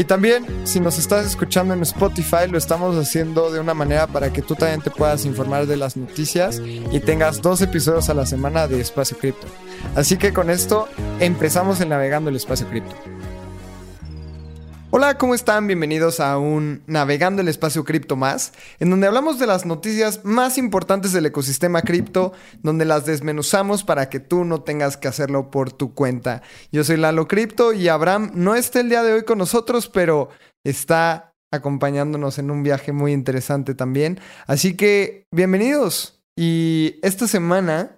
Y también, si nos estás escuchando en Spotify, lo estamos haciendo de una manera para que tú también te puedas informar de las noticias y tengas dos episodios a la semana de Espacio Cripto. Así que con esto empezamos en Navegando el Espacio Cripto. Hola, ¿cómo están? Bienvenidos a un Navegando el Espacio Cripto más, en donde hablamos de las noticias más importantes del ecosistema cripto, donde las desmenuzamos para que tú no tengas que hacerlo por tu cuenta. Yo soy Lalo Cripto y Abraham no está el día de hoy con nosotros, pero está acompañándonos en un viaje muy interesante también. Así que, bienvenidos. Y esta semana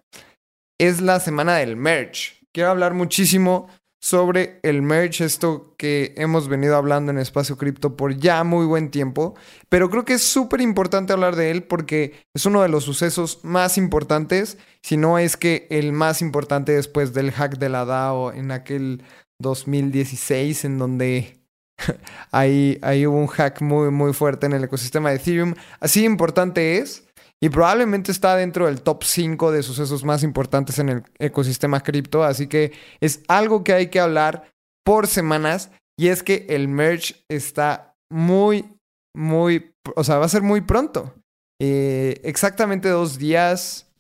es la semana del merch. Quiero hablar muchísimo sobre el merch, esto que hemos venido hablando en Espacio Cripto por ya muy buen tiempo, pero creo que es súper importante hablar de él porque es uno de los sucesos más importantes, si no es que el más importante después del hack de la DAO en aquel 2016 en donde ahí, ahí hubo un hack muy muy fuerte en el ecosistema de Ethereum. Así importante es y probablemente está dentro del top 5 de sucesos más importantes en el ecosistema cripto. Así que es algo que hay que hablar por semanas. Y es que el merge está muy, muy, o sea, va a ser muy pronto. Eh, exactamente dos días.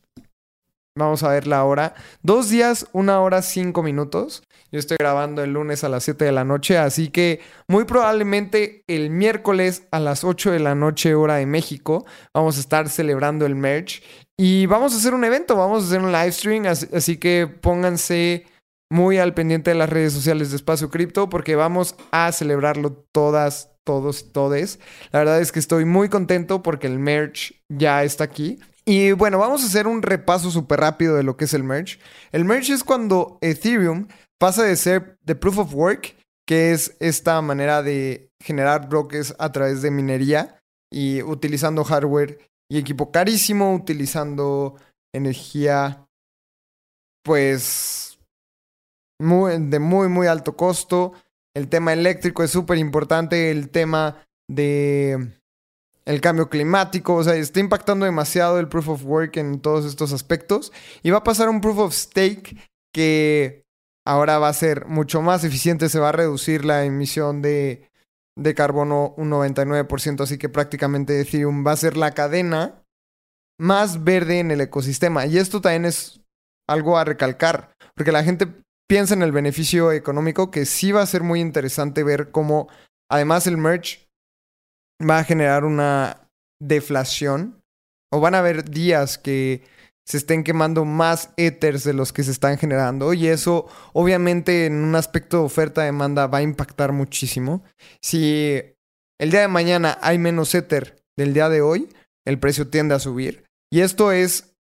Vamos a ver la hora. Dos días, una hora, cinco minutos. Yo estoy grabando el lunes a las 7 de la noche, así que muy probablemente el miércoles a las 8 de la noche hora de México vamos a estar celebrando el merch y vamos a hacer un evento, vamos a hacer un live stream, así, que pónganse muy al pendiente de las redes sociales de Espacio Cripto porque vamos a celebrarlo todas, todos y todes. La verdad es que estoy muy contento porque el merch ya está aquí. Y bueno, vamos a hacer un repaso súper rápido de lo que es el merch. El merch es cuando Ethereum pasa de ser de proof of work, que es esta manera de generar bloques a través de minería y utilizando hardware y equipo carísimo, utilizando energía, pues, muy, de muy, muy alto costo. El tema eléctrico es súper importante, el tema de el cambio climático, o sea, está impactando demasiado el proof of work en todos estos aspectos y va a pasar un proof of stake que ahora va a ser mucho más eficiente, se va a reducir la emisión de, de carbono un 99%, así que prácticamente Ethereum va a ser la cadena más verde en el ecosistema. Y esto también es algo a recalcar, porque la gente piensa en el beneficio económico, que sí va a ser muy interesante ver cómo además el merge va a generar una deflación, o van a haber días que se estén quemando más ethers de los que se están generando y eso obviamente en un aspecto de oferta-demanda va a impactar muchísimo. Si el día de mañana hay menos ether del día de hoy, el precio tiende a subir. Y esto es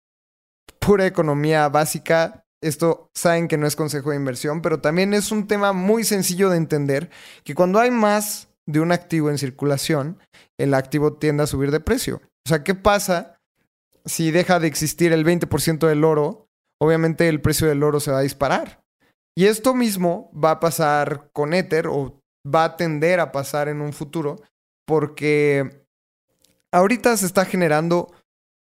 pura economía básica. Esto saben que no es consejo de inversión, pero también es un tema muy sencillo de entender que cuando hay más de un activo en circulación, el activo tiende a subir de precio. O sea, ¿qué pasa si deja de existir el 20% del oro, obviamente el precio del oro se va a disparar. Y esto mismo va a pasar con Ether o va a tender a pasar en un futuro porque ahorita se está generando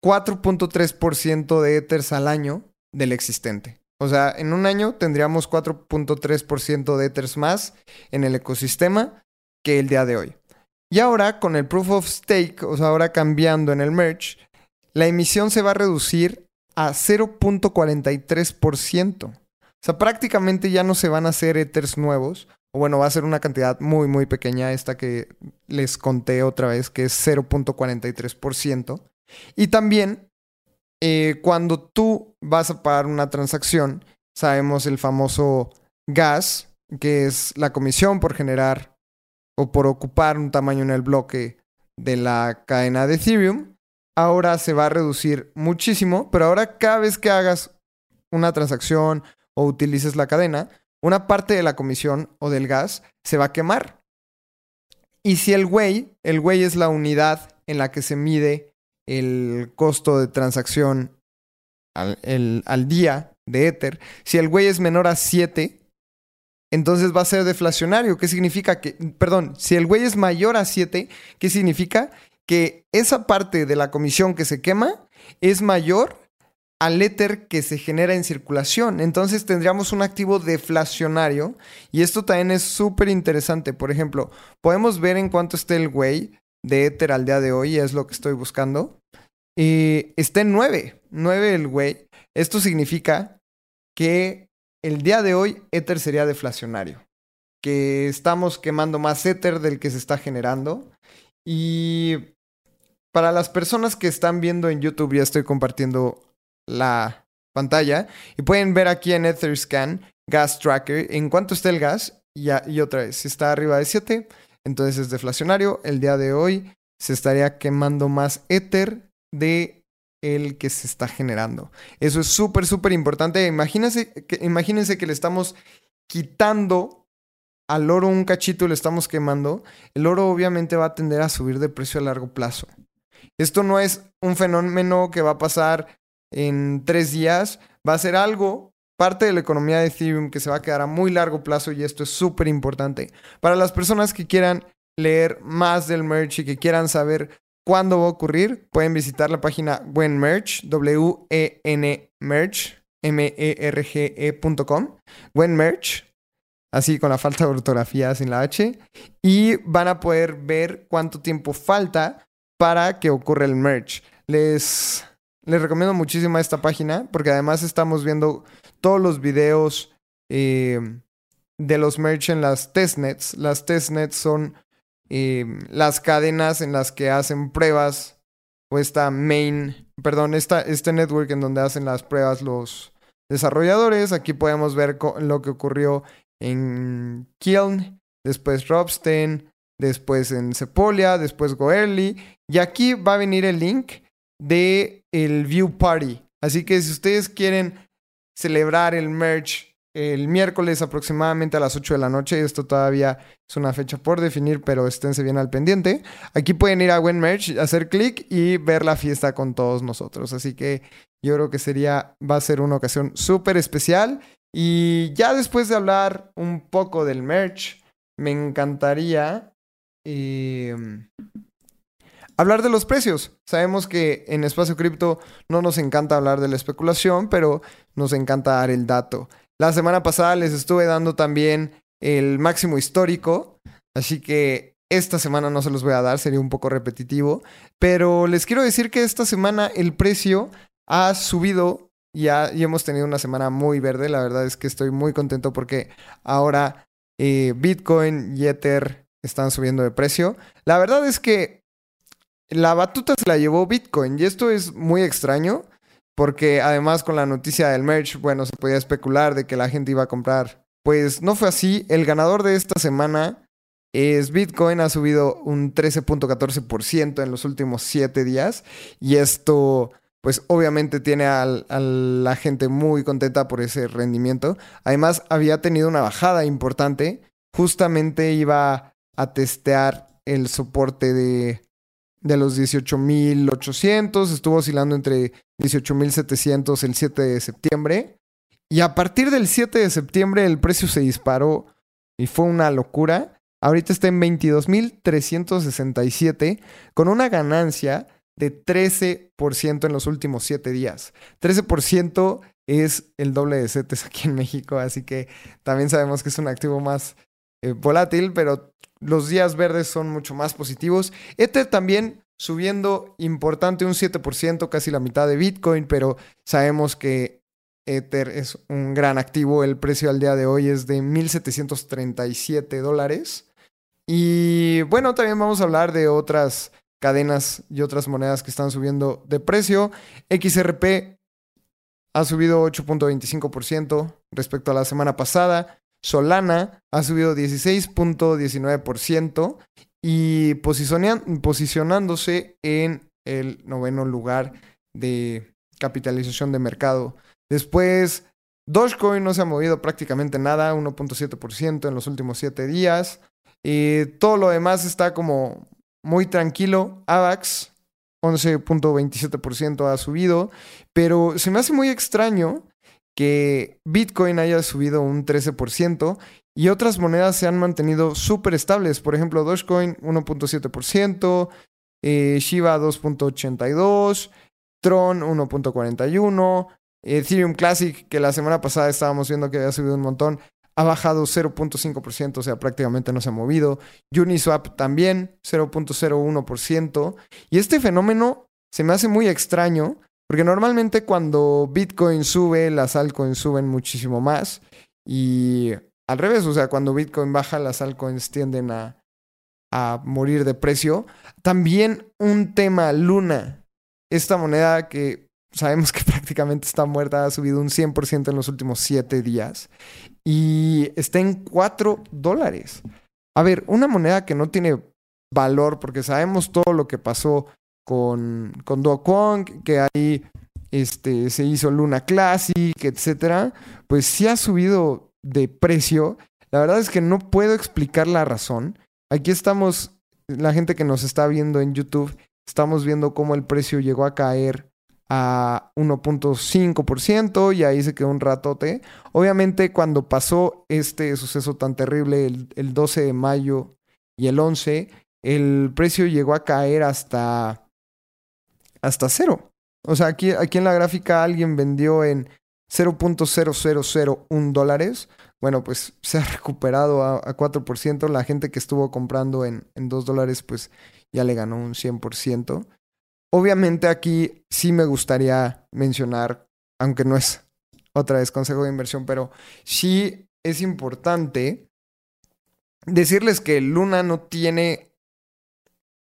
4.3% de Ethers al año del existente. O sea, en un año tendríamos 4.3% de Ethers más en el ecosistema que el día de hoy. Y ahora con el proof of stake, o sea, ahora cambiando en el merge, la emisión se va a reducir a 0.43%. O sea, prácticamente ya no se van a hacer ethers nuevos. O bueno, va a ser una cantidad muy, muy pequeña esta que les conté otra vez, que es 0.43%. Y también, eh, cuando tú vas a pagar una transacción, sabemos el famoso gas, que es la comisión por generar o por ocupar un tamaño en el bloque de la cadena de Ethereum ahora se va a reducir muchísimo, pero ahora cada vez que hagas una transacción o utilices la cadena, una parte de la comisión o del gas se va a quemar. Y si el Way, el Way es la unidad en la que se mide el costo de transacción al, al día de Ether. Si el güey es menor a 7, entonces va a ser deflacionario. ¿Qué significa que, perdón, si el güey es mayor a 7, ¿qué significa? Que esa parte de la comisión que se quema es mayor al Ether que se genera en circulación. Entonces tendríamos un activo deflacionario y esto también es súper interesante. Por ejemplo, podemos ver en cuánto está el güey de Ether al día de hoy, es lo que estoy buscando. Y está en 9, 9 el güey. Esto significa que el día de hoy Ether sería deflacionario. Que estamos quemando más Ether del que se está generando. Y para las personas que están viendo en YouTube, ya estoy compartiendo la pantalla. Y pueden ver aquí en Etherscan Gas Tracker en cuánto está el gas. Y, y otra vez, si está arriba de 7, entonces es deflacionario. El día de hoy se estaría quemando más Ether de el que se está generando. Eso es súper, súper importante. Imagínense que, imagínense que le estamos quitando al oro un cachito y le estamos quemando. El oro obviamente va a tender a subir de precio a largo plazo. Esto no es un fenómeno que va a pasar en tres días. Va a ser algo, parte de la economía de Ethereum, que se va a quedar a muy largo plazo y esto es súper importante. Para las personas que quieran leer más del merch y que quieran saber cuándo va a ocurrir, pueden visitar la página WenMerch, W-E-N Merch, M-E-R-G-E.com, WenMerch, así con la falta de ortografía sin la H, y van a poder ver cuánto tiempo falta para que ocurra el merch. Les, les recomiendo muchísimo esta página porque además estamos viendo todos los videos eh, de los merch en las testnets. Las testnets son las cadenas en las que hacen pruebas o esta main, perdón, esta, este network en donde hacen las pruebas los desarrolladores. Aquí podemos ver lo que ocurrió en Kiln, después Robsten, después en Sepolia, después Goerli. Y aquí va a venir el link de el View Party. Así que si ustedes quieren celebrar el merge el miércoles aproximadamente a las 8 de la noche. Esto todavía es una fecha por definir, pero esténse bien al pendiente. Aquí pueden ir a WenMerch, hacer clic y ver la fiesta con todos nosotros. Así que yo creo que sería, va a ser una ocasión súper especial. Y ya después de hablar un poco del merch, me encantaría em, hablar de los precios. Sabemos que en Espacio Cripto no nos encanta hablar de la especulación, pero nos encanta dar el dato. La semana pasada les estuve dando también el máximo histórico, así que esta semana no se los voy a dar, sería un poco repetitivo, pero les quiero decir que esta semana el precio ha subido ya, y hemos tenido una semana muy verde, la verdad es que estoy muy contento porque ahora eh, Bitcoin y Ether están subiendo de precio. La verdad es que la batuta se la llevó Bitcoin y esto es muy extraño porque además con la noticia del merch, bueno, se podía especular de que la gente iba a comprar. Pues no fue así. El ganador de esta semana es Bitcoin, ha subido un 13.14% en los últimos 7 días. Y esto, pues obviamente tiene a, la gente muy contenta por ese rendimiento. Además, había tenido una bajada importante. Justamente iba a testear el soporte de de los 18.800, estuvo oscilando entre 18.700 el 7 de septiembre. Y a partir del 7 de septiembre el precio se disparó y fue una locura. Ahorita está en 22.367 con una ganancia de 13% en los últimos 7 días. 13% es el doble de CETES aquí en México, así que también sabemos que es un activo más eh, volátil, pero los días verdes son mucho más positivos. Ether también subiendo importante un 7%, casi la mitad de Bitcoin, pero sabemos que Ether es un gran activo. El precio al día de hoy es de 1.737 dólares. Y bueno, también vamos a hablar de otras cadenas y otras monedas que están subiendo de precio. XRP ha subido 8.25% respecto a la semana pasada. Solana ha subido 16.19% y posicionándose en el noveno lugar de capitalización de mercado. Después, Dogecoin no se ha movido prácticamente nada, 1.7% en los últimos 7 días. Y todo lo demás está como muy tranquilo. AVAX, 11.27% ha subido. Pero se me hace muy extraño que Bitcoin haya subido un 13% y otras monedas se han mantenido súper estables. Por ejemplo, Dogecoin 1.7%, eh, Shiba 2.82%, Tron 1.41%, Ethereum Classic, que la semana pasada estábamos viendo que había subido un montón, ha bajado 0.5%, o sea, prácticamente no se ha movido. Uniswap también 0.01%. Y este fenómeno se me hace muy extraño, porque normalmente cuando Bitcoin sube, las altcoins suben muchísimo más. Y al revés, o sea, cuando Bitcoin baja, las altcoins tienden a, a morir de precio. También un tema Luna, esta moneda que sabemos que prácticamente está muerta, ha subido un 100% en los últimos 7 días y está en 4 dólares. A ver, una moneda que no tiene valor porque sabemos todo lo que pasó con, con Do que ahí este, se hizo Luna Classic, etcétera, pues sí ha subido de precio. La verdad es que no puedo explicar la razón. Aquí estamos, la gente que nos está viendo en YouTube, estamos viendo cómo el precio llegó a caer a 1.5% y ahí se quedó un ratote. Obviamente cuando pasó este suceso tan terrible el, el, 12 de mayo y el 11, el precio llegó a caer hasta, hasta cero. O sea, aquí, aquí en la gráfica alguien vendió en 0.0001 dólares. Bueno, pues se ha recuperado a, a 4%. La gente que estuvo comprando en, en 2 dólares, pues ya le ganó un 100%. Obviamente aquí sí me gustaría mencionar, aunque no es otra vez consejo de inversión, pero sí es importante decirles que Luna no tiene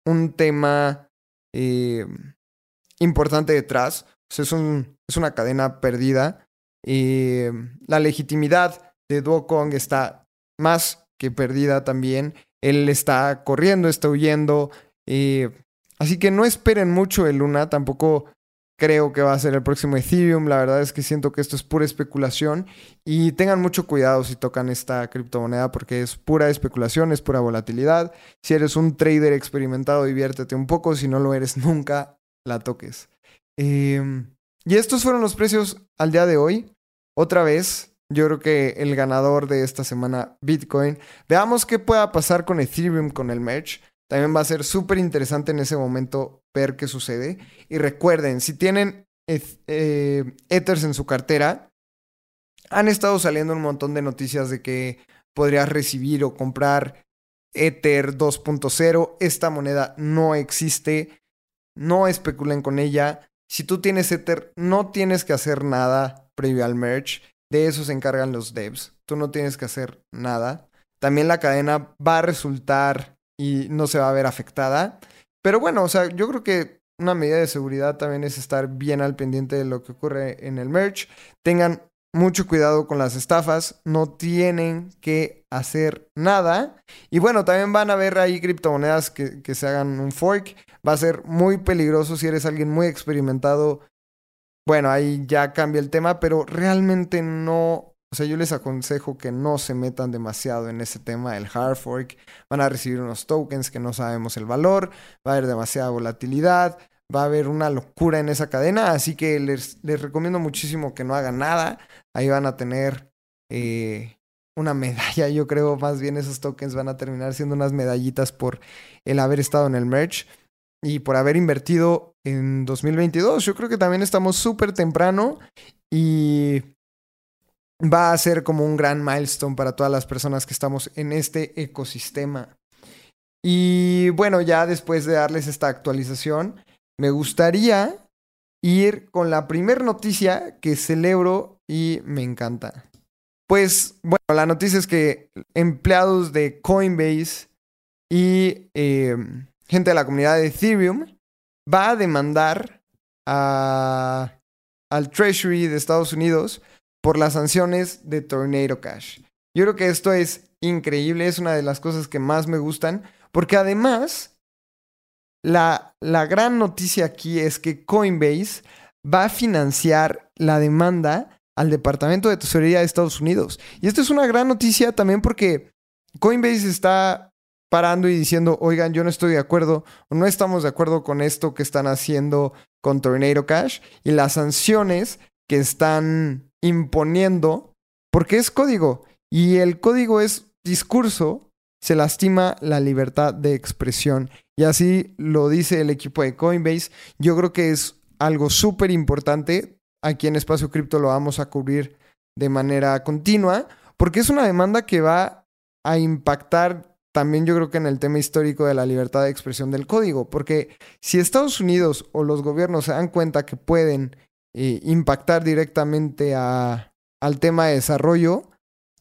un tema eh, importante detrás. es, un, es, una cadena perdida. Eh, la legitimidad de Duokong está más que perdida también. Él está corriendo, está huyendo. Eh, Así que no esperen mucho de Luna, tampoco creo que va a ser el próximo Ethereum. La verdad es que siento que esto es pura especulación y tengan mucho cuidado si tocan esta criptomoneda porque es pura especulación, es pura volatilidad. Si eres un trader experimentado, diviértete un poco. Si no lo eres, nunca la toques. Em, y estos fueron los precios al día de hoy. Otra vez, yo creo que el ganador de esta semana, Bitcoin. Veamos qué pueda pasar con Ethereum con el merch. También va a ser súper interesante en ese momento ver qué sucede. Y recuerden, si tienen eh, Ethers en su cartera, han estado saliendo un montón de noticias de que podrías recibir o comprar Ether 2.0. Esta moneda no existe. No especulen con ella. Si tú tienes Ether, no tienes que hacer nada previo al merge. De eso se encargan los devs. Tú no tienes que hacer nada. También la cadena va a resultar y no se va a ver afectada. Pero bueno, o sea, yo creo que una medida de seguridad también es estar bien al pendiente de lo que ocurre en el merch. Tengan mucho cuidado con las estafas, no tienen que hacer nada. Y bueno, también van a ver ahí criptomonedas que, que se hagan un fork. Va a ser muy peligroso si eres alguien muy experimentado. Bueno, ahí ya cambia el tema, pero realmente no o sea, yo les aconsejo que no se metan demasiado en ese tema del hard fork. Van a recibir unos tokens que no sabemos el valor, va a haber demasiada volatilidad, va a haber una locura en esa cadena, así que les, les recomiendo muchísimo que no hagan nada. Ahí van a tener eh, una medalla, yo creo, más bien esos tokens van a terminar siendo unas medallitas por el haber estado en el merch y por haber invertido en 2022. Yo creo que también estamos súper temprano y va a ser como un gran milestone para todas las personas que estamos en este ecosistema. Y bueno, ya después de darles esta actualización, me gustaría ir con la primera noticia que celebro y me encanta. Pues bueno, la noticia es que empleados de Coinbase y em, gente de la comunidad de Ethereum va a demandar a, al Treasury de Estados Unidos por las sanciones de Tornado Cash. Yo creo que esto es increíble, es una de las cosas que más me gustan, porque además la, la gran noticia aquí es que Coinbase va a financiar la demanda al Departamento de Tesorería de Estados Unidos. Y esto es una gran noticia también porque Coinbase está parando y diciendo, oigan, yo no estoy de acuerdo no estamos de acuerdo con esto que están haciendo con Tornado Cash y las sanciones que están imponiendo, porque es código y el código es discurso, se lastima la libertad de expresión. Y así lo dice el equipo de Coinbase. Yo creo que es algo súper importante. Aquí en Espacio Cripto lo vamos a cubrir de manera continua, porque es una demanda que va a impactar también yo creo que en el tema histórico de la libertad de expresión del código, porque si Estados Unidos o los gobiernos se dan cuenta que pueden eh, impactar directamente a, al tema de desarrollo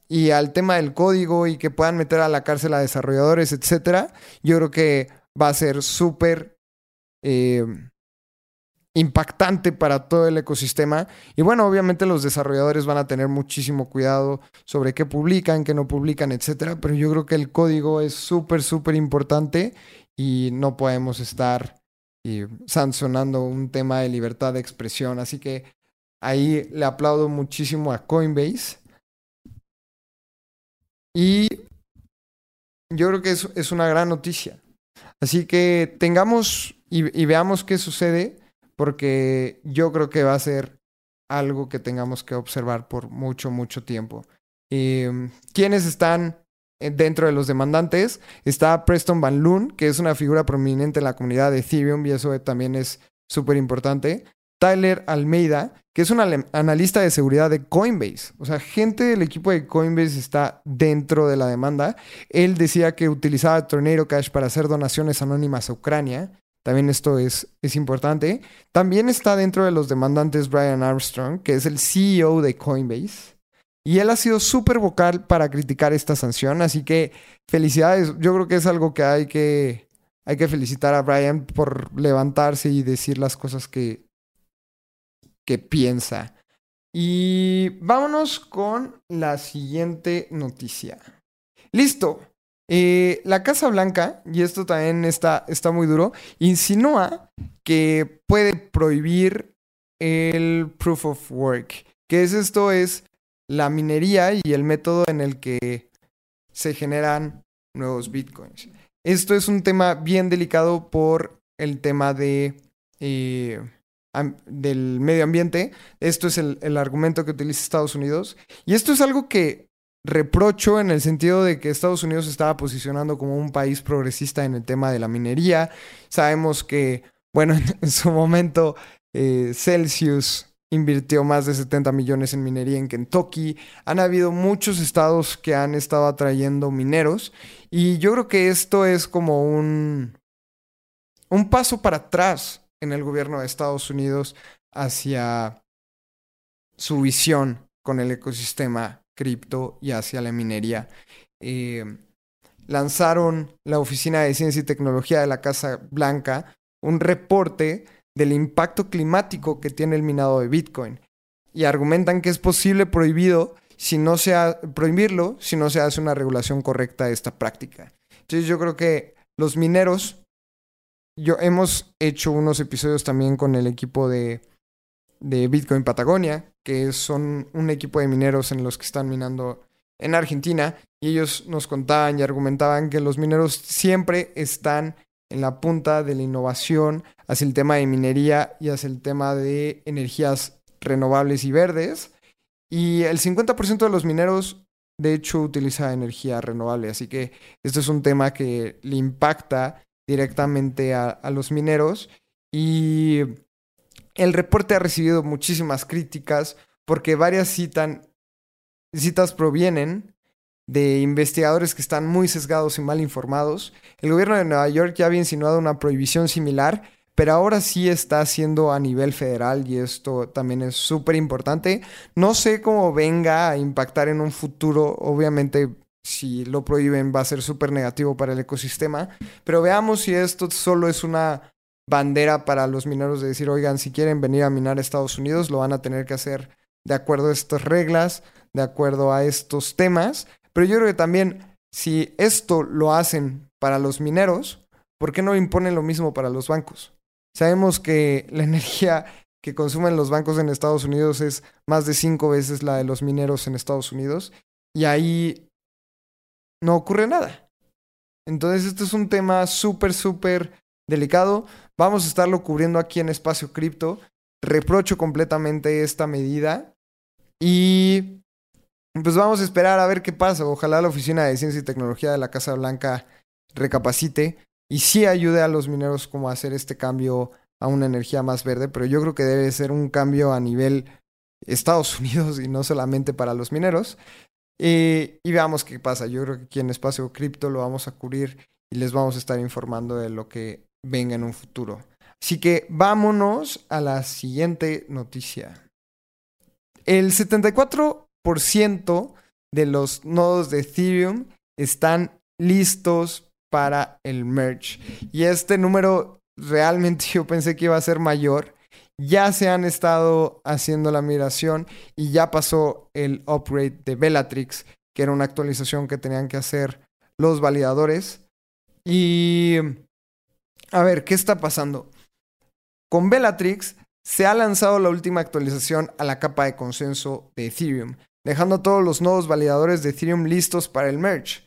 y al tema del código y que puedan meter a la cárcel a desarrolladores, etcétera, yo creo que va a ser súper eh, impactante para todo el ecosistema. Y bueno, obviamente los desarrolladores van a tener muchísimo cuidado sobre qué publican, qué no publican, etcétera. Pero yo creo que el código es súper, súper importante y no podemos estar eh, sancionando un tema de libertad de expresión. Así que ahí le aplaudo muchísimo a Coinbase. Y yo creo que es, es una gran noticia. Así que tengamos y veamos qué sucede porque yo creo que va a ser algo que tengamos que observar por mucho, mucho tiempo. Em, ¿Quiénes están eh, dentro de los demandantes? Está Preston Van Loon, que es una figura prominente en la comunidad de Ethereum y eso también es súper importante. Tyler Almeida, que es un analista de seguridad de Coinbase. O sea, gente del equipo de Coinbase está dentro de la demanda. Él decía que utilizaba Tornado Cash para hacer donaciones anónimas a Ucrania. También esto es, es importante. También está dentro de los demandantes Brian Armstrong, que es el CEO de Coinbase. Y él ha sido súper vocal para criticar esta sanción. Así que felicidades. Yo creo que es algo que hay que, hay que felicitar a Brian por levantarse y decir las cosas que, que piensa. Y vámonos con la siguiente noticia. Listo. Eh, la Casa Blanca, y esto también está, está muy duro, insinúa que puede prohibir el proof of work. Que es esto? Es la minería y el método en el que se generan nuevos bitcoins. Esto es un tema bien delicado por el tema de, eh, del medio ambiente. Esto es el, el argumento que utiliza Estados Unidos. Y esto es algo que reprocho en el sentido de que Estados Unidos estaba posicionando como un país progresista en el tema de la minería. Sabemos que, bueno, en, su momento eh, Celsius invirtió más de 70 millones en minería en Kentucky. Han habido muchos estados que han estado atrayendo mineros y yo creo que esto es como un, un paso para atrás en el gobierno de Estados Unidos hacia su visión con el ecosistema cripto y hacia la minería. Eh, lanzaron la Oficina de Ciencia y Tecnología de la Casa Blanca un reporte del impacto climático que tiene el minado de Bitcoin y argumentan que es posible prohibido si no se prohibirlo si no se hace una regulación correcta de esta práctica. Entonces yo creo que los mineros, yo hemos hecho unos episodios también con el equipo de de Bitcoin Patagonia, que son un equipo de mineros en los que están minando en Argentina, y ellos nos contaban y argumentaban que los mineros siempre están en la punta de la innovación hacia el tema de minería y hacia el tema de energías renovables y verdes. Y el 50% de los mineros, de hecho, utiliza energía renovable. Así que esto es un tema que le impacta directamente a, a los mineros. Y el reporte ha recibido muchísimas críticas porque varias citas provienen de investigadores que están muy sesgados y mal informados. El gobierno de Nueva York ya había insinuado una prohibición similar, pero ahora sí está haciendo a nivel federal y esto también es súper importante. No sé cómo venga a impactar en un futuro, obviamente si lo prohíben va a ser súper negativo para el ecosistema, pero veamos si esto solo es una bandera para los mineros de decir, oigan, si quieren venir a minar a Estados Unidos, lo van a tener que hacer de acuerdo a estas reglas, de acuerdo a estos temas. Pero yo creo que también, si esto lo hacen para los mineros, ¿por qué no imponen lo mismo para los bancos? Sabemos que la energía que consumen los bancos en Estados Unidos es más de cinco veces la de los mineros en Estados Unidos y ahí no ocurre nada. Entonces, este es un tema súper, súper delicado. Vamos a estarlo cubriendo aquí en Espacio Cripto. Reprocho completamente esta medida. Y pues vamos a esperar a ver qué pasa. Ojalá la Oficina de Ciencia y Tecnología de la Casa Blanca recapacite y sí ayude a los mineros como a hacer este cambio a una energía más verde, pero yo creo que debe ser un cambio a nivel Estados Unidos y no solamente para los mineros. y veamos qué pasa. Yo creo que aquí en Espacio Cripto lo vamos a cubrir y les vamos a estar informando de lo que venga en un futuro. Así que vámonos a la siguiente noticia. El 74% de los nodos de Ethereum están listos para el merge. Y este número realmente yo pensé que iba a ser mayor. Ya se han estado haciendo la migración y ya pasó el upgrade de Bellatrix, que era una actualización que tenían que hacer los validadores. Y a ver, ¿qué está pasando? Con Bellatrix se ha lanzado la última actualización a la capa de consenso de Ethereum, dejando todos los nodos validadores de Ethereum listos para el merge.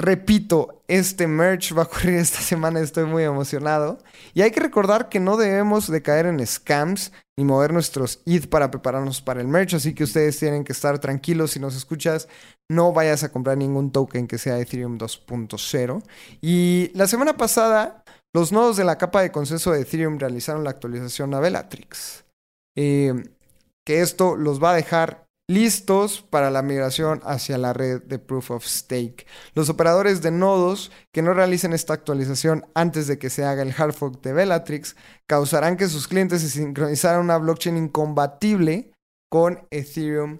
Repito, este merge va a ocurrir esta semana, estoy muy emocionado. Y hay que recordar que no debemos de caer en scams ni mover nuestros ETH para prepararnos para el merge, así que ustedes tienen que estar tranquilos si nos escuchas, no vayas a comprar ningún token que sea Ethereum 2.0. Y la semana pasada, los nodos de la capa de consenso de Ethereum realizaron la actualización a Bellatrix. Eh, que esto los va a dejar listos para la migración hacia la red de Proof of Stake. Los operadores de nodos que no realicen esta actualización antes de que se haga el hard fork de Bellatrix causarán que sus clientes se sincronizaran una blockchain incompatible con Ethereum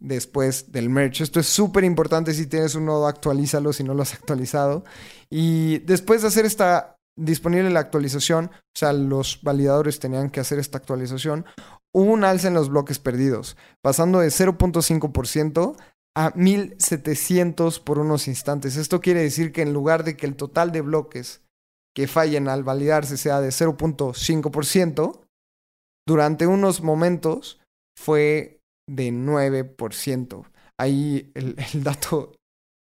después del merge. Esto es súper importante si tienes un nodo, actualízalo si no lo has actualizado. Y después de hacer esta disponible la actualización, o sea, los validadores tenían que hacer esta actualización, hubo un alza en los bloques perdidos, pasando de 0.5% a 1700 por unos instantes. Esto quiere decir que en lugar de que el total de bloques que fallen al validarse sea de 0.5%, durante unos momentos fue de 9%. Ahí el, dato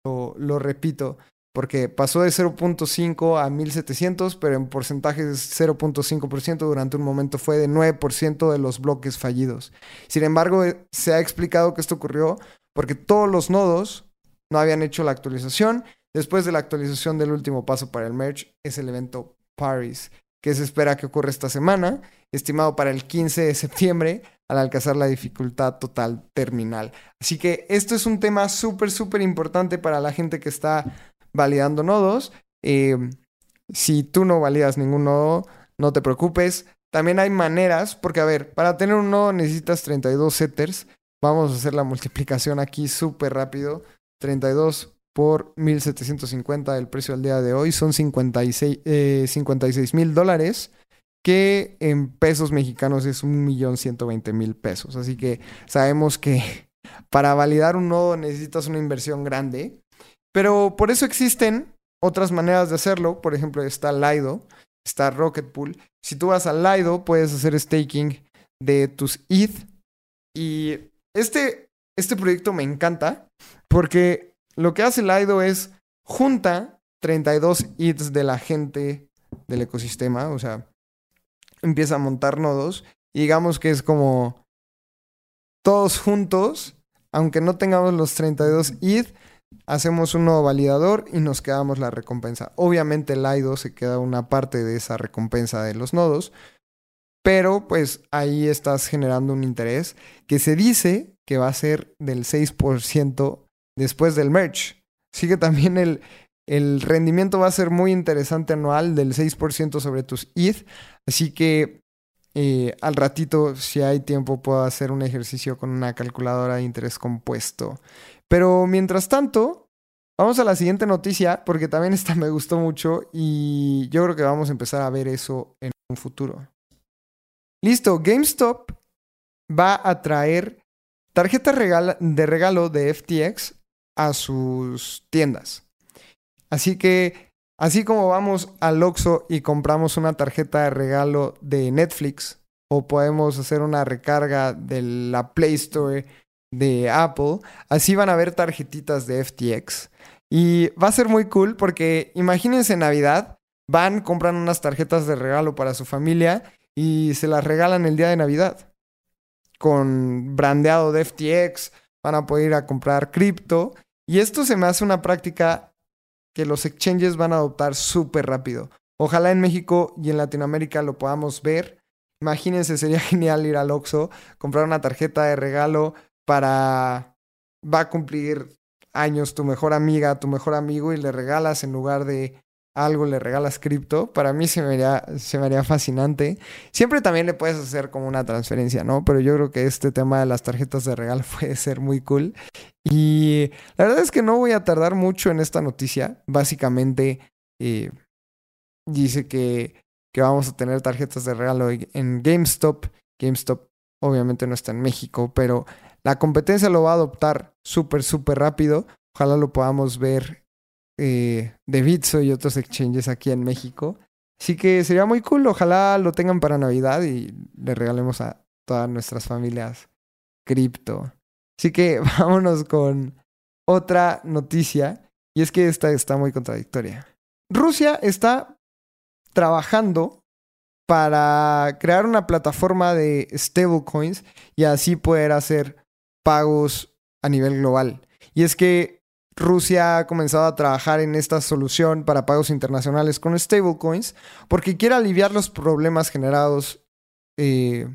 lo repito, porque pasó de 0.5 a 1700, pero en porcentajes 0.5% durante un momento fue de 9% de los bloques fallidos. Sin embargo, eh, se ha explicado que esto ocurrió porque todos los nodos no habían hecho la actualización. Después de la actualización del último paso para el merge es el evento Paris, que se espera que ocurra esta semana, estimado para el 15 de septiembre al alcanzar la dificultad total terminal. Así que esto es un tema súper, súper importante para la gente que está validando nodos. Eh, si tú no validas ningún nodo, no te preocupes. También hay maneras, porque a ver, para tener un nodo necesitas 32 setters. Vamos a hacer la multiplicación aquí súper rápido. 32 por 1750 el precio al día de hoy son 56 eh, mil dólares que en pesos mexicanos es un millón mil pesos. Así que sabemos que para validar un nodo necesitas una inversión grande. Pero por eso existen otras maneras de hacerlo. Por ejemplo, está Lido, está Rocket Pool. Si tú vas a Lido, puedes hacer staking de tus ETH. Y este, este proyecto me encanta porque lo que hace Lido es junta 32 ETHs de la gente del ecosistema. O sea, empieza a montar nodos. Y digamos que es como todos juntos, aunque no tengamos los 32 ETH, hacemos un nuevo validador y nos quedamos la recompensa. Obviamente el IDO se queda una parte de esa recompensa de los nodos, pero pues ahí estás generando un interés que se dice que va a ser del 6% después del merge. Así que también el, el rendimiento va a ser muy interesante anual del 6% sobre tus ETH. Así que eh, al ratito, si hay tiempo, puedo hacer un ejercicio con una calculadora de interés compuesto. Pero mientras tanto, vamos a la siguiente noticia, porque también esta me gustó mucho y yo creo que vamos a empezar a ver eso en un futuro. Listo, GameStop va a traer tarjeta de regalo de FTX a sus tiendas. Así que, así como vamos al Oxxo y compramos una tarjeta de regalo de Netflix, o podemos hacer una recarga de la Play Store de Apple, así van a ver tarjetitas de FTX. Y va a ser muy cool porque imagínense Navidad, van, compran unas tarjetas de regalo para su familia y se las regalan el día de Navidad. con brandeado de FTX, van a poder ir a comprar cripto. Y esto se me hace una práctica que los exchanges van a adoptar súper rápido. Ojalá en México y en Latinoamérica lo podamos ver. Imagínense, sería genial ir al Oxxo, comprar una tarjeta de regalo para... Va a cumplir años tu mejor amiga, tu mejor amigo y le regalas en lugar de algo, le regalas cripto. Para mí se me, haría, se me haría fascinante. Siempre también le puedes hacer como una transferencia, ¿no? Pero yo creo que este tema de las tarjetas de regalo puede ser muy cool. Y la verdad es que no voy a tardar mucho en esta noticia. Básicamente eh, dice que, que vamos a tener tarjetas de regalo en GameStop. GameStop obviamente no está en México, pero la competencia lo va a adoptar súper, súper rápido. Ojalá lo podamos ver eh, de Bitso y otros exchanges aquí en México. Así que sería muy cool. Ojalá lo tengan para Navidad y le regalemos a todas nuestras familias cripto. Así que vámonos con otra noticia. Y es que esta está muy contradictoria. Rusia está trabajando para crear una plataforma de stablecoins y así poder hacer pagos a nivel global. Y es que Rusia ha comenzado a trabajar en esta solución para pagos internacionales con stablecoins porque quiere aliviar los problemas generados eh,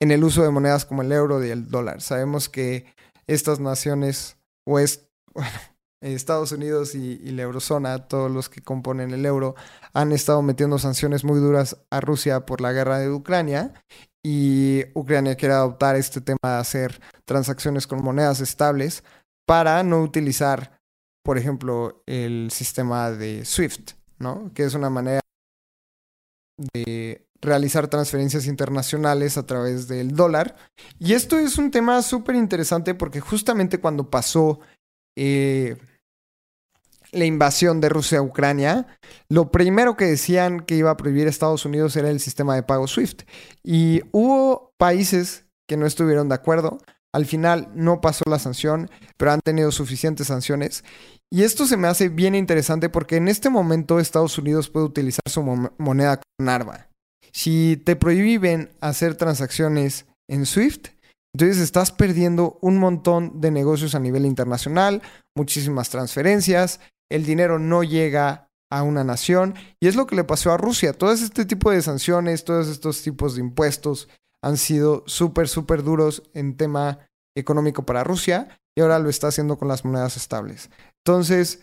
en el uso de monedas como el euro y el dólar. Sabemos que estas naciones, o es, bueno, Estados Unidos y, y, la eurozona, todos los que componen el euro, han estado metiendo sanciones muy duras a Rusia por la guerra de Ucrania y Ucrania quiere adoptar este tema de hacer transacciones con monedas estables para no utilizar, por ejemplo, el sistema de SWIFT, ¿no? Que es una manera de realizar transferencias internacionales a través del dólar. Y esto es un tema súper interesante porque justamente cuando pasó eh, la invasión de Rusia a Ucrania, lo primero que decían que iba a prohibir Estados Unidos era el sistema de pago SWIFT. Y hubo países que no estuvieron de acuerdo. Al final no pasó la sanción, pero han tenido suficientes sanciones. Y esto se me hace bien interesante porque en este momento Estados Unidos puede utilizar su moneda con arma. Si te prohíben hacer transacciones en SWIFT, entonces estás perdiendo un montón de negocios a nivel internacional, muchísimas transferencias, el dinero no llega a una nación. Y es lo que le pasó a Rusia. Todo este tipo de sanciones, todos estos tipos de impuestos han sido súper, súper duros en tema económico para Rusia y ahora lo está haciendo con las monedas estables. Entonces,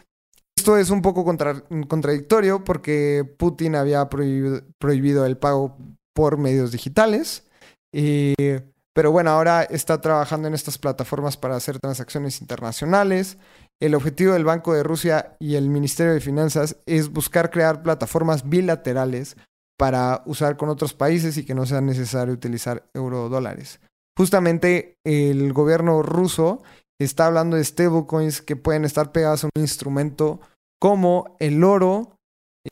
esto es un poco contradictorio porque Putin había prohibido, el pago por medios digitales. pero bueno, ahora está trabajando en estas plataformas para hacer transacciones internacionales. El objetivo del Banco de Rusia y el Ministerio de Finanzas es buscar crear plataformas bilaterales para usar con otros países y que no sea necesario utilizar euro dólares. Justamente el gobierno ruso está hablando de stablecoins que pueden estar pegados a un instrumento como el oro,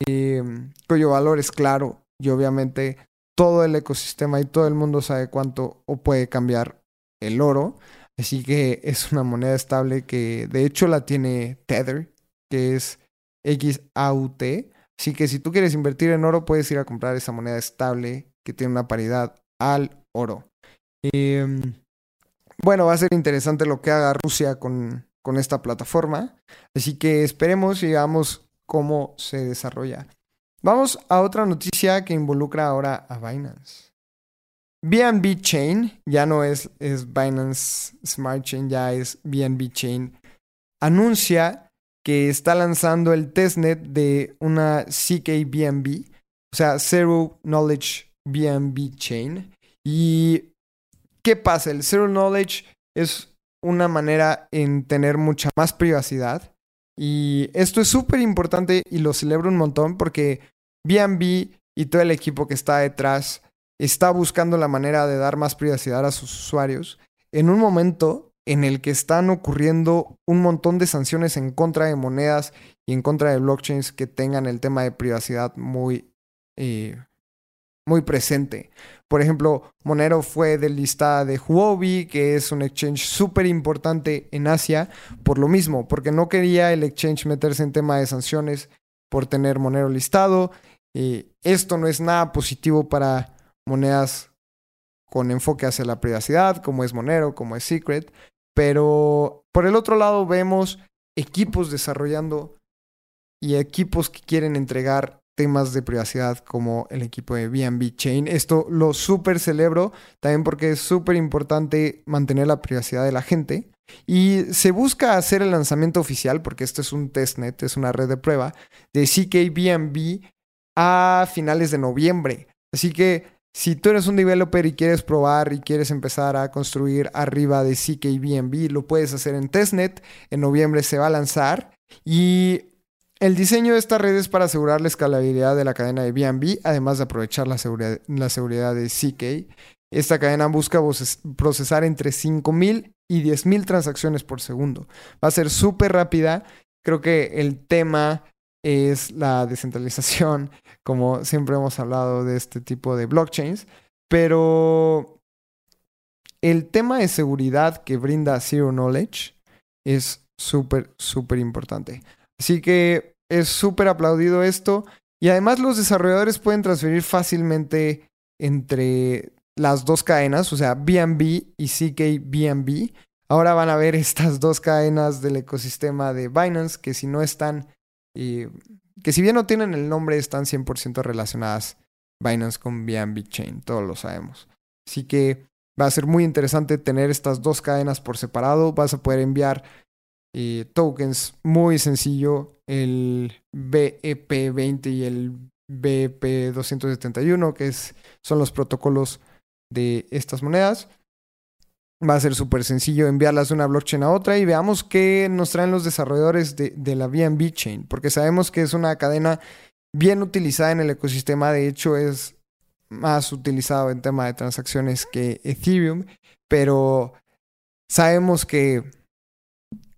eh, cuyo valor es claro y obviamente todo el ecosistema y todo el mundo sabe cuánto o puede cambiar el oro. Así que es una moneda estable que de hecho la tiene Tether, que es XAUT. Así que si tú quieres invertir en oro, puedes ir a comprar esa moneda estable que tiene una paridad al oro. Em, bueno, va a ser interesante lo que haga Rusia con, con esta plataforma. Así que esperemos y veamos cómo se desarrolla. Vamos a otra noticia que involucra ahora a Binance. BNB Chain, ya no es, es Binance Smart Chain, ya es BNB Chain, anuncia que está lanzando el testnet de una CKBNB, o sea, Zero Knowledge BNB Chain. ¿Y qué pasa? El Zero Knowledge es una manera en tener mucha más privacidad. Y esto es súper importante y lo celebro un montón porque BNB y todo el equipo que está detrás está buscando la manera de dar más privacidad a sus usuarios en un momento en el que están ocurriendo un montón de sanciones en contra de monedas y en contra de blockchains que tengan el tema de privacidad muy, eh, muy presente. Por ejemplo, Monero fue del lista de Huobi, que es un exchange súper importante en Asia, por lo mismo, porque no quería el exchange meterse en tema de sanciones por tener Monero listado. esto no es nada positivo para monedas con enfoque hacia la privacidad, como es Monero, como es Secret. Pero por el otro lado vemos equipos desarrollando y equipos que quieren entregar temas de privacidad como el equipo de BNB Chain. Esto lo súper celebro también porque es súper importante mantener la privacidad de la gente. Y se busca hacer el lanzamiento oficial, porque esto es un testnet, es una red de prueba, de CKBNB a finales de noviembre. Así que si tú eres un developer y quieres probar y quieres empezar a construir arriba de CKBNB, lo puedes hacer en testnet. En noviembre se va a lanzar. Y el diseño de esta red es para asegurar la escalabilidad de la cadena de BNB, además de aprovechar la seguridad, la seguridad de CK. Esta cadena busca procesar entre 5.000 y 10.000 transacciones por segundo. Va a ser súper rápida. Creo que el tema es la descentralización, como siempre hemos hablado de este tipo de blockchains, pero el tema de seguridad que brinda Zero Knowledge es súper, súper importante. Así que es súper aplaudido esto y además los desarrolladores pueden transferir fácilmente entre las dos cadenas, o sea, BNB y CKBNB. Ahora van a ver estas dos cadenas del ecosistema de Binance que si no están y que si bien no tienen el nombre, están 100% relacionadas Binance con BNB Chain, todos lo sabemos. Así que va a ser muy interesante tener estas dos cadenas por separado. Vas a poder enviar eh, tokens muy sencillo, el BEP20 y el BEP271, que es, son los protocolos de estas monedas. Va a ser súper sencillo enviarlas de una blockchain a otra y veamos qué nos traen los desarrolladores de, la BNB Chain, porque sabemos que es una cadena bien utilizada en el ecosistema, de hecho es más utilizado en tema de transacciones que Ethereum, pero sabemos que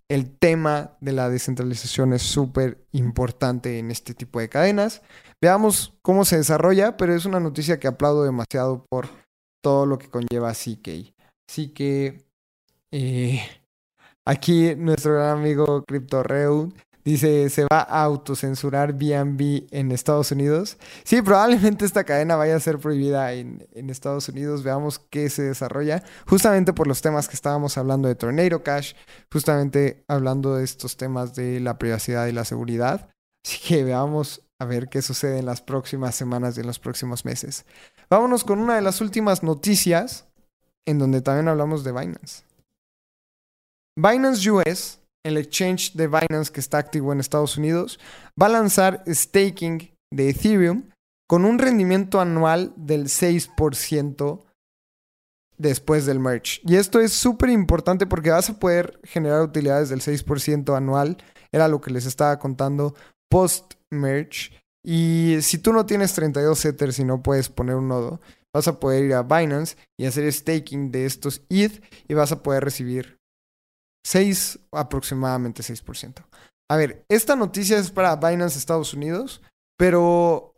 el tema de la descentralización es súper importante en este tipo de cadenas. Veamos cómo se desarrolla, pero es una noticia que aplaudo demasiado por todo lo que conlleva CK. Así que eh, aquí nuestro gran amigo CryptoReu dice, ¿se va a autocensurar BNB en Estados Unidos? Sí, probablemente esta cadena vaya a ser prohibida en, en, Estados Unidos. Veamos qué se desarrolla. Justamente por los temas que estábamos hablando de Tornado Cash, justamente hablando de estos temas de la privacidad y la seguridad. Así que veamos a ver qué sucede en las próximas semanas y en los próximos meses. Vámonos con una de las últimas noticias en donde también hablamos de Binance. Binance US, el exchange de Binance que está activo en Estados Unidos, va a lanzar staking de Ethereum con un rendimiento anual del 6% después del merge. Y esto es súper importante porque vas a poder generar utilidades del 6% anual. Era lo que les estaba contando post-merge. Y si tú no tienes 32 Ethers y no puedes poner un nodo, vas a poder ir a Binance y hacer staking de estos ETH y vas a poder recibir 6, aproximadamente 6%. A ver, esta noticia es para Binance Estados Unidos, pero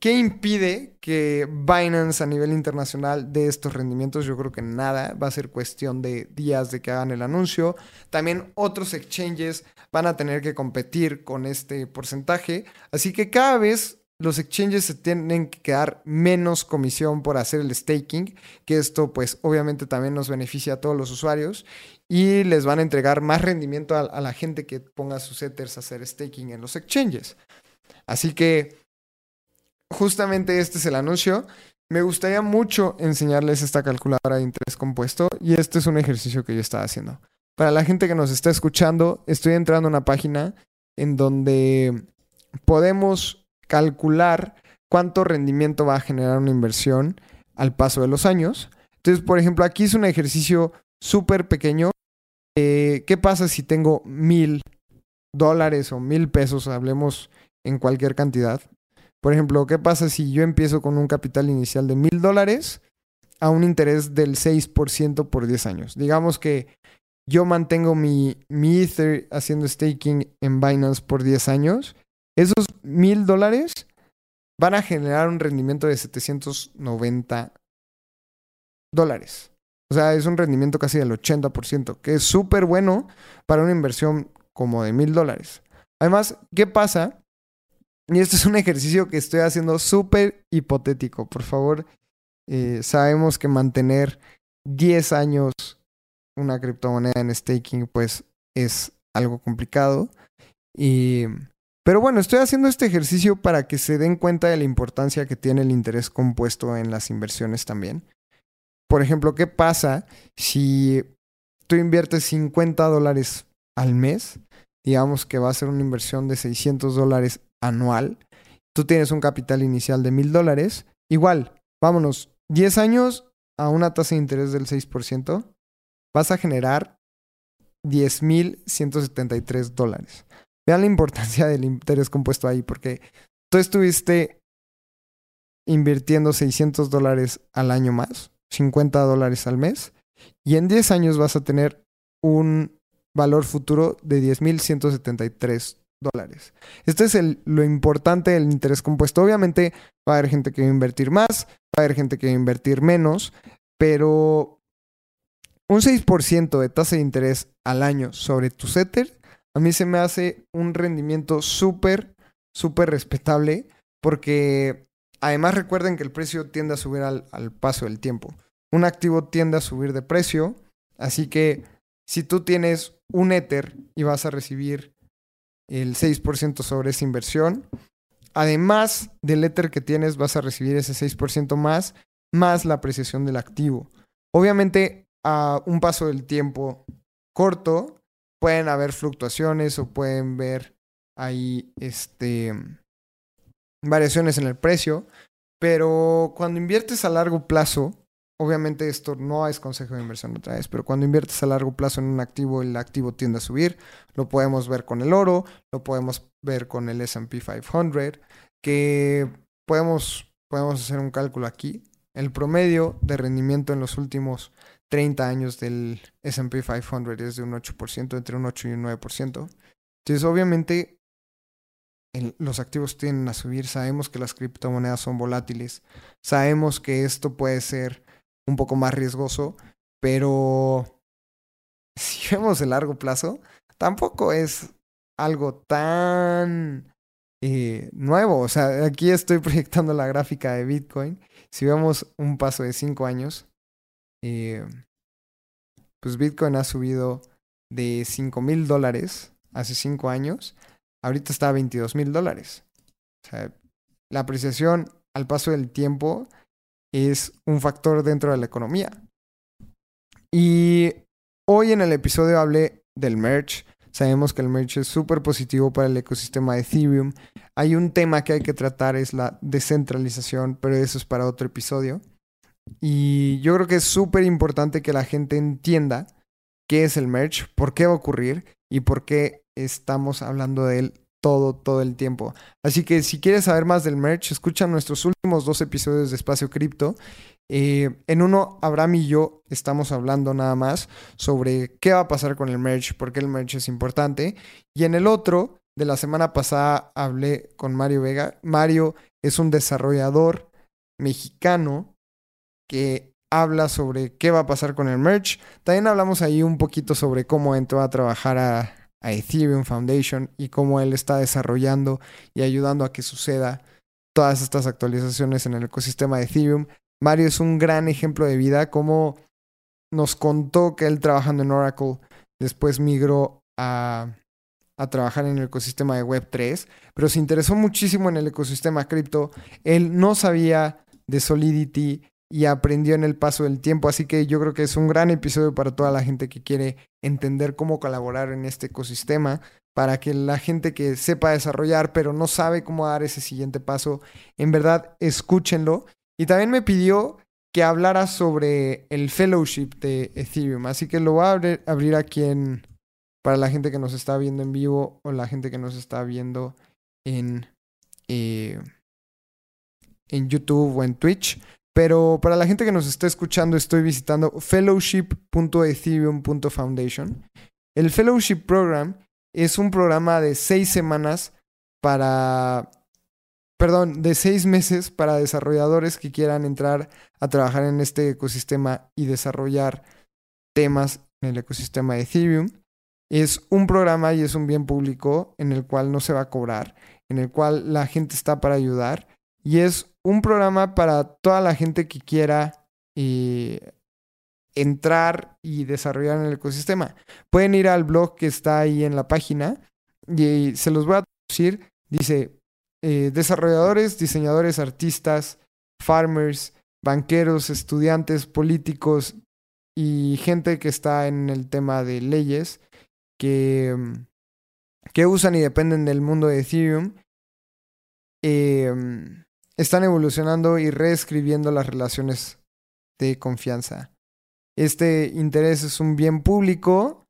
¿qué impide que Binance a nivel internacional dé estos rendimientos? Yo creo que nada, va a ser cuestión de días de que hagan el anuncio. También otros exchanges van a tener que competir con este porcentaje, así que cada vez los exchanges se tienen que quedar menos comisión por hacer el staking, que esto pues obviamente también nos beneficia a todos los usuarios y les van a entregar más rendimiento a, la gente que ponga sus ethers a hacer staking en los exchanges. Así que justamente este es el anuncio. Me gustaría mucho enseñarles esta calculadora de interés compuesto y este es un ejercicio que yo estaba haciendo. Para la gente que nos está escuchando, estoy entrando a una página en donde podemos calcular cuánto rendimiento va a generar una inversión al paso de los años. Entonces, por ejemplo, aquí es un ejercicio súper pequeño. Eh, ¿Qué pasa si tengo mil dólares o mil pesos, hablemos en cualquier cantidad? Por ejemplo, ¿qué pasa si yo empiezo con un capital inicial de mil dólares a un interés del 6% por 10 años? Digamos que yo mantengo mi, mi Ether haciendo staking en Binance por 10 años esos mil dólares van a generar un rendimiento de 790 dólares. O sea, es un rendimiento casi del 80%, que es súper bueno para una inversión como de mil dólares. Además, ¿qué pasa? Y este es un ejercicio que estoy haciendo súper hipotético. Por favor, Eh, sabemos que mantener 10 años una criptomoneda en staking pues es algo complicado. Y, pero bueno, estoy haciendo este ejercicio para que se den cuenta de la importancia que tiene el interés compuesto en las inversiones también. Por ejemplo, ¿qué pasa si tú inviertes 50 dólares al mes? Digamos que va a ser una inversión de 600 dólares anual. Tú tienes un capital inicial de 1000 dólares. Igual, vámonos, 10 años a una tasa de interés del 6%, vas a generar 10.173 dólares. Vean la importancia del interés compuesto ahí, porque tú estuviste invirtiendo 600 dólares al año más, 50 dólares al mes, y en 10 años vas a tener un valor futuro de 10.173 dólares. Este es el, lo importante del interés compuesto. Obviamente va a haber gente que va a invertir más, va a haber gente que va a invertir menos, pero un 6% de tasa de interés al año sobre tu Ether, a mí se me hace un rendimiento súper, súper respetable, porque además recuerden que el precio tiende a subir al, paso del tiempo. Un activo tiende a subir de precio, así que si tú tienes un Ether y vas a recibir el 6% sobre esa inversión, además del Ether que tienes, vas a recibir ese 6% más, más la apreciación del activo. Obviamente, a un paso del tiempo corto, pueden haber fluctuaciones o pueden ver ahí este, variaciones en el precio, pero cuando inviertes a largo plazo, obviamente esto no es consejo de inversión otra vez, pero cuando inviertes a largo plazo en un activo, el activo tiende a subir. Lo podemos ver con el oro, lo podemos ver con el SP 500, que podemos, podemos hacer un cálculo aquí. El promedio de rendimiento en los últimos 30 años del SP 500 es de un 8%, entre un 8 y un 9%. Entonces, obviamente, los activos tienden a subir. Sabemos que las criptomonedas son volátiles. Sabemos que esto puede ser un poco más riesgoso, pero si vemos el largo plazo, tampoco es algo tan eh, nuevo. O sea, aquí estoy proyectando la gráfica de Bitcoin. Si vemos un paso de 5 años, eh, pues Bitcoin ha subido de 5 mil dólares hace 5 años, ahorita está a 22 mil dólares. O sea, la apreciación al paso del tiempo es un factor dentro de la economía. Y hoy en el episodio hablé del merch. Sabemos que el merch es súper positivo para el ecosistema de Ethereum. Hay un tema que hay que tratar, es la descentralización, pero eso es para otro episodio. Y yo creo que es súper importante que la gente entienda qué es el merch, por qué va a ocurrir y por qué estamos hablando de él todo, todo el tiempo. Así que si quieres saber más del merch, escucha nuestros últimos dos episodios de Espacio Cripto. Eh, en uno, Abraham y yo estamos hablando nada más sobre qué va a pasar con el merch, por qué el merch es importante. Y en el otro, de la semana pasada, hablé con Mario Vega. Mario es un desarrollador mexicano que habla sobre qué va a pasar con el merch. También hablamos ahí un poquito sobre cómo entró a trabajar a, Ethereum Foundation y cómo él está desarrollando y ayudando a que suceda todas estas actualizaciones en el ecosistema de Ethereum. Mario es un gran ejemplo de vida, como nos contó que él trabajando en Oracle después migró a, a trabajar en el ecosistema de Web3, pero se interesó muchísimo en el ecosistema cripto. Él no sabía de Solidity, y aprendió en el paso del tiempo. Así que yo creo que es un gran episodio para toda la gente que quiere entender cómo colaborar en este ecosistema, para que la gente que sepa desarrollar pero no sabe cómo dar ese siguiente paso, en verdad escúchenlo. Y también me pidió que hablara sobre el fellowship de Ethereum. Así que lo voy a abrir, aquí en, para la gente que nos está viendo en vivo o la gente que nos está viendo en, eh, en YouTube o en Twitch. Pero para la gente que nos está escuchando, estoy visitando fellowship.ethereum.foundation. El Fellowship Program es un programa de seis semanas para, perdón, de seis meses para desarrolladores que quieran entrar a trabajar en este ecosistema y desarrollar temas en el ecosistema de Ethereum. Es un programa y es un bien público en el cual no se va a cobrar, en el cual la gente está para ayudar y es un programa para toda la gente que quiera eh, entrar y desarrollar en el ecosistema. Pueden ir al blog que está ahí en la página y se los voy a traducir. Dice, eh, desarrolladores, diseñadores, artistas, farmers, banqueros, estudiantes, políticos y gente que está en el tema de leyes que, que usan y dependen del mundo de Ethereum. Em, están evolucionando y reescribiendo las relaciones de confianza. Este interés es un bien público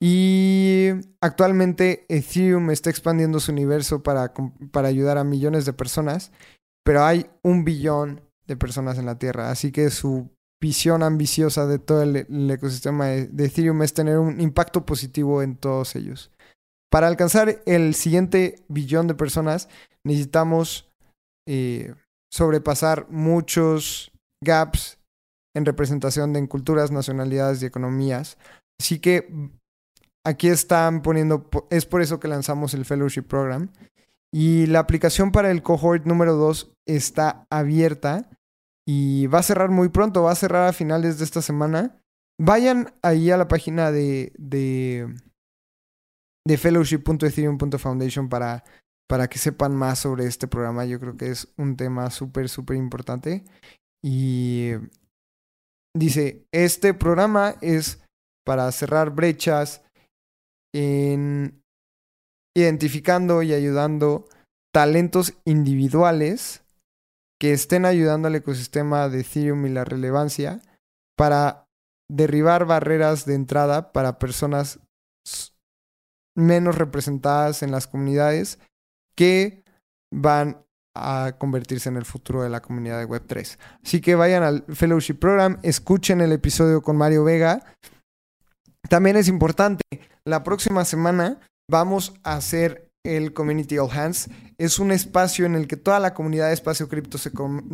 y actualmente Ethereum está expandiendo su universo para, para ayudar a millones de personas, pero hay un billón de personas en la Tierra, así que su visión ambiciosa de todo el, ecosistema de, Ethereum es tener un impacto positivo en todos ellos. Para alcanzar el siguiente billón de personas necesitamos eh, sobrepasar muchos gaps en representación de culturas, nacionalidades y economías. Así que aquí están poniendo, es por eso que lanzamos el Fellowship Program. Y la aplicación para el cohort número 2 está abierta y va a cerrar muy pronto, va a cerrar a finales de esta semana. Vayan ahí a la página de, de, de fellowship.ethereum.foundation para, para que sepan más sobre este programa. Yo creo que es un tema súper, súper importante. Y dice, este programa es para cerrar brechas en identificando y ayudando talentos individuales que estén ayudando al ecosistema de Ethereum y la relevancia para derribar barreras de entrada para personas menos representadas en las comunidades que van a convertirse en el futuro de la comunidad de Web3. Así que vayan al Fellowship Program, escuchen el episodio con Mario Vega. También es importante, la próxima semana vamos a hacer el Community All Hands. Es un espacio en el que toda la comunidad de Espacio Cripto se,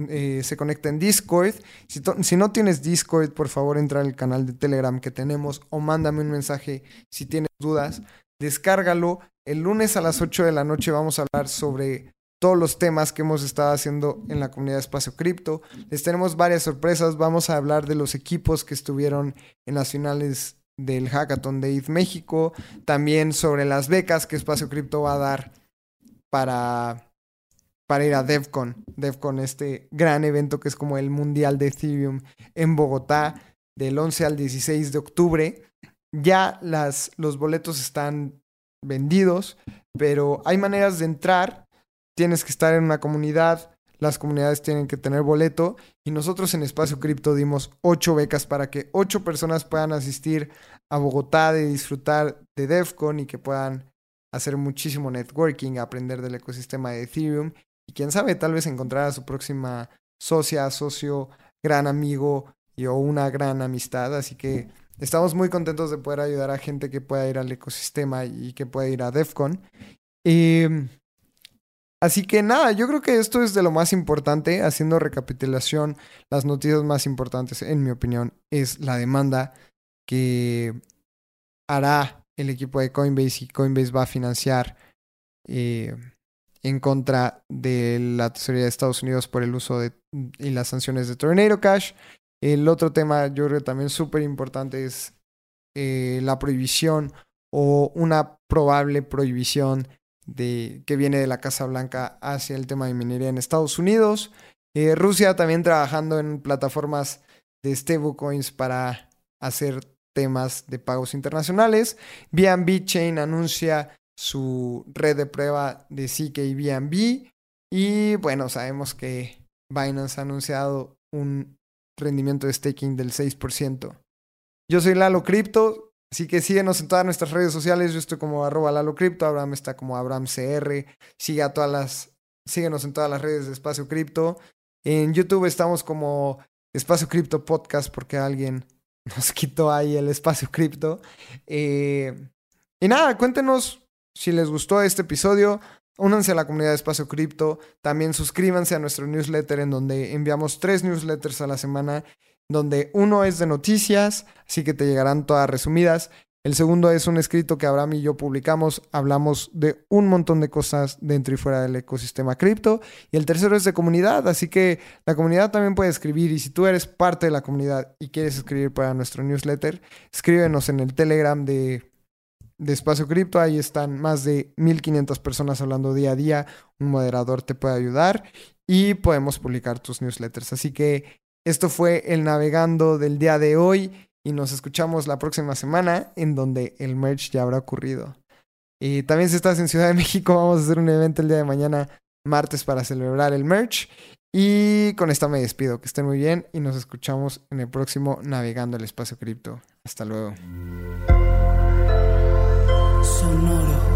eh, se conecta en Discord. Si, no tienes Discord, por favor entra al canal de Telegram que tenemos o mándame un mensaje si tienes dudas. Descárgalo. El lunes a las 8 de la noche vamos a hablar sobre todos los temas que hemos estado haciendo en la comunidad de Espacio Cripto. Les tenemos varias sorpresas. Vamos a hablar de los equipos que estuvieron en las finales del Hackathon de ETH México. También sobre las becas que Espacio Cripto va a dar para, para ir a DevCon. DevCon, este gran evento que es como el Mundial de Ethereum en Bogotá del 11 al 16 de octubre. Ya las, los boletos están vendidos, pero hay maneras de entrar tienes que estar en una comunidad, las comunidades tienen que tener boleto y nosotros en Espacio Cripto dimos ocho becas para que ocho personas puedan asistir a Bogotá de disfrutar de DEFCON y que puedan hacer muchísimo networking, aprender del ecosistema de Ethereum y quién sabe, tal vez encontrar a su próxima socia, socio, gran amigo y o una gran amistad. Así que estamos muy contentos de poder ayudar a gente que pueda ir al ecosistema y que pueda ir a DEFCON. Y Así que nada, yo creo que esto es de lo más importante, haciendo recapitulación, las noticias más importantes, en mi opinión, es la demanda que hará el equipo de Coinbase y Coinbase va a financiar eh, en contra de la tesorería de Estados Unidos por el uso de y las sanciones de Tornado Cash. El otro tema, yo creo también súper importante es eh, la prohibición o una probable prohibición de, que viene de la Casa Blanca hacia el tema de minería en Estados Unidos. Eh, Rusia también trabajando en plataformas de stablecoins para hacer temas de pagos internacionales. BNB Chain anuncia su red de prueba de CK BNB. Y bueno, sabemos que Binance ha anunciado un rendimiento de staking del 6%. Yo soy Lalo Crypto, Así que síguenos en todas nuestras redes sociales. Yo estoy como arroba Lalo Cripto, Abraham está como AbrahamCR. Sigue todas las, síguenos en todas las redes de Espacio Cripto. En YouTube estamos como Espacio Cripto Podcast porque alguien nos quitó ahí el Espacio Cripto. Eh, y nada, cuéntenos si les gustó este episodio. Únanse a la comunidad de Espacio Cripto. También suscríbanse a nuestro newsletter en donde enviamos tres newsletters a la semana donde uno es de noticias, así que te llegarán todas resumidas. El segundo es un escrito que Abraham y yo publicamos. Hablamos de un montón de cosas dentro y fuera del ecosistema cripto. Y el tercero es de comunidad, así que la comunidad también puede escribir. Y si tú eres parte de la comunidad y quieres escribir para nuestro newsletter, escríbenos en el Telegram de, de Espacio Cripto. Ahí están más de 1500 personas hablando día a día. Un moderador te puede ayudar y podemos publicar tus newsletters. Así que esto fue el navegando del día de hoy y nos escuchamos la próxima semana en donde el merch ya habrá ocurrido. Y también si estás en Ciudad de México vamos a hacer un evento el día de mañana, martes, para celebrar el merch. Y con esta me despido. Que estén muy bien y nos escuchamos en el próximo Navegando el Espacio Cripto. Hasta luego. Sonoro.